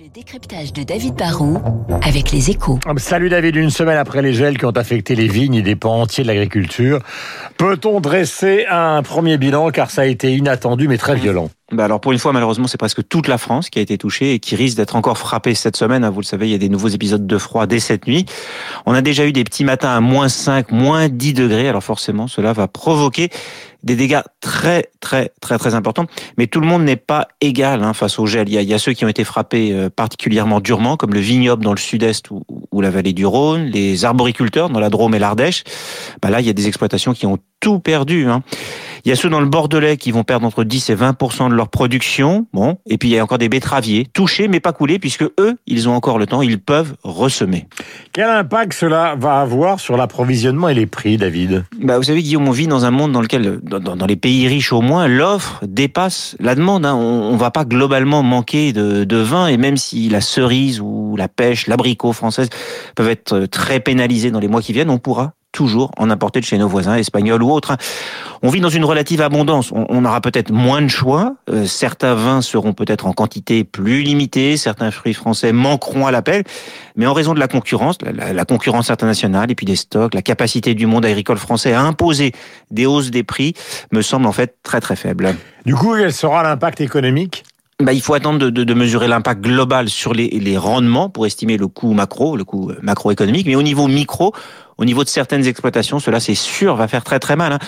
Le décryptage de David Barrault avec les échos. Salut David, une semaine après les gels qui ont affecté les vignes et des pans entiers de l'agriculture, peut-on dresser un premier bilan car ça a été inattendu mais très violent? Bah alors pour une fois, malheureusement, c'est presque toute la France qui a été touchée et qui risque d'être encore frappée cette semaine. Vous le savez, il y a des nouveaux épisodes de froid dès cette nuit. On a déjà eu des petits matins à moins 5, moins 10 degrés. Alors forcément, cela va provoquer des dégâts très très très très importants. Mais tout le monde n'est pas égal hein, face au gel. Il y, a, il y, a, ceux qui ont été frappés euh, particulièrement durement, comme le vignoble dans le sud-est ou, ou, la vallée du Rhône, les arboriculteurs dans la Drôme et l'Ardèche. Bah là, il y a des exploitations qui ont tout perdu. Hein. Il y a ceux dans le Bordelais qui vont perdre entre 10 et 20% de leur production. Bon, et puis il y a encore des betteraviers touchés mais pas coulés puisque eux, ils ont encore le temps, ils peuvent ressemer. Quel impact cela va avoir sur l'approvisionnement et les prix, David? Bah, vous savez, Guillaume, on vit dans un monde dans lequel, dans, dans les pays riches au moins, l'offre dépasse la demande. Hein. On, ne va pas globalement manquer de, de vin et même si la cerise ou la pêche, l'abricot française peuvent être très pénalisés dans les mois qui viennent, on pourra toujours en importer de chez nos voisins espagnols ou autres. On vit dans une relative abondance. On, aura peut-être moins de choix. Euh, certains vins seront peut-être en quantité plus limitée. Certains fruits français manqueront à l'appel. Mais en raison de la concurrence, la, la, concurrence internationale et puis des stocks, la capacité du monde agricole français à imposer des hausses des prix me semble en fait très très faible. Du coup, quel sera l'impact économique? Bah, il faut attendre de, de, de mesurer l'impact global sur les, les, rendements pour estimer le coût macro, le coût macroéconomique. Mais au niveau micro, au niveau de certaines exploitations, cela c'est sûr va faire très très mal. Hein.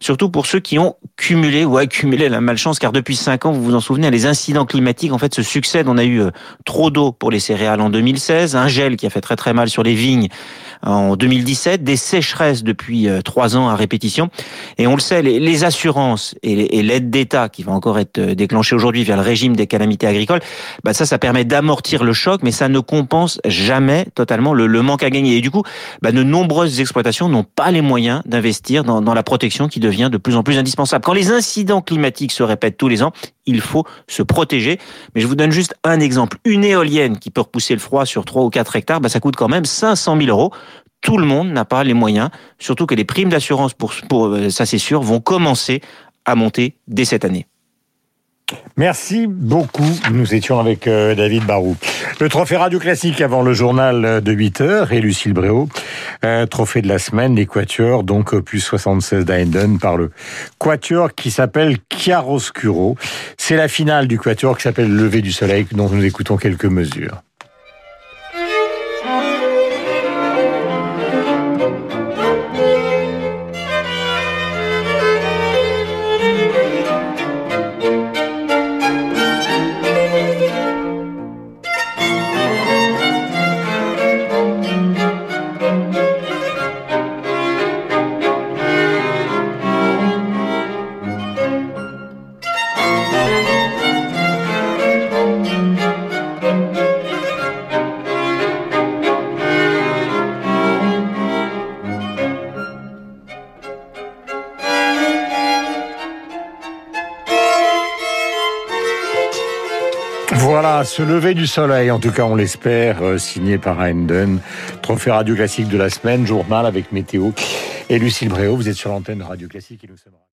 Surtout pour ceux qui ont cumulé ou accumulé la malchance, car depuis cinq ans, vous vous en souvenez, les incidents climatiques en fait se succèdent. On a eu euh, trop d'eau pour les céréales en 2016, un gel qui a fait très très mal sur les vignes en 2017, des sécheresses depuis euh, trois ans à répétition. Et on le sait, les, assurances et l'aide d'État qui va encore être euh, déclenchée aujourd'hui via le régime des calamités agricoles, bah ça, ça permet d'amortir le choc, mais ça ne compense jamais totalement le, manque à gagner. Et du coup, bah, de nombreuses exploitations n'ont pas les moyens d'investir dans, la protection qui devient de plus en plus indispensable. Quand les incidents climatiques se répètent tous les ans, il faut se protéger. Mais je vous donne juste un exemple. Une éolienne qui peut repousser le froid sur 3 ou 4 hectares, bah, ça coûte quand même 500 000 euros. Tout le monde n'a pas les moyens, surtout que les primes d'assurance, pour euh, ça c'est sûr, vont commencer à monter dès cette année. Merci beaucoup. Nous étions avec euh, David Barou. Le trophée Radio Classique avant le journal de 8 heures et Lucille Bréau. Euh, trophée de la semaine, l'équateur, donc opus 76 d'Aenden par le quatuor qui s'appelle Chiaroscuro. C'est la finale du quatuor qui s'appelle Lever du soleil dont nous écoutons quelques mesures. Voilà, ce lever du soleil, en tout cas on l'espère, euh, signé par Hendon. Trophée Radio Classique de la semaine, journal avec Météo. Et Lucille Bréau, vous êtes sur l'antenne Radio Classique et nous sommes...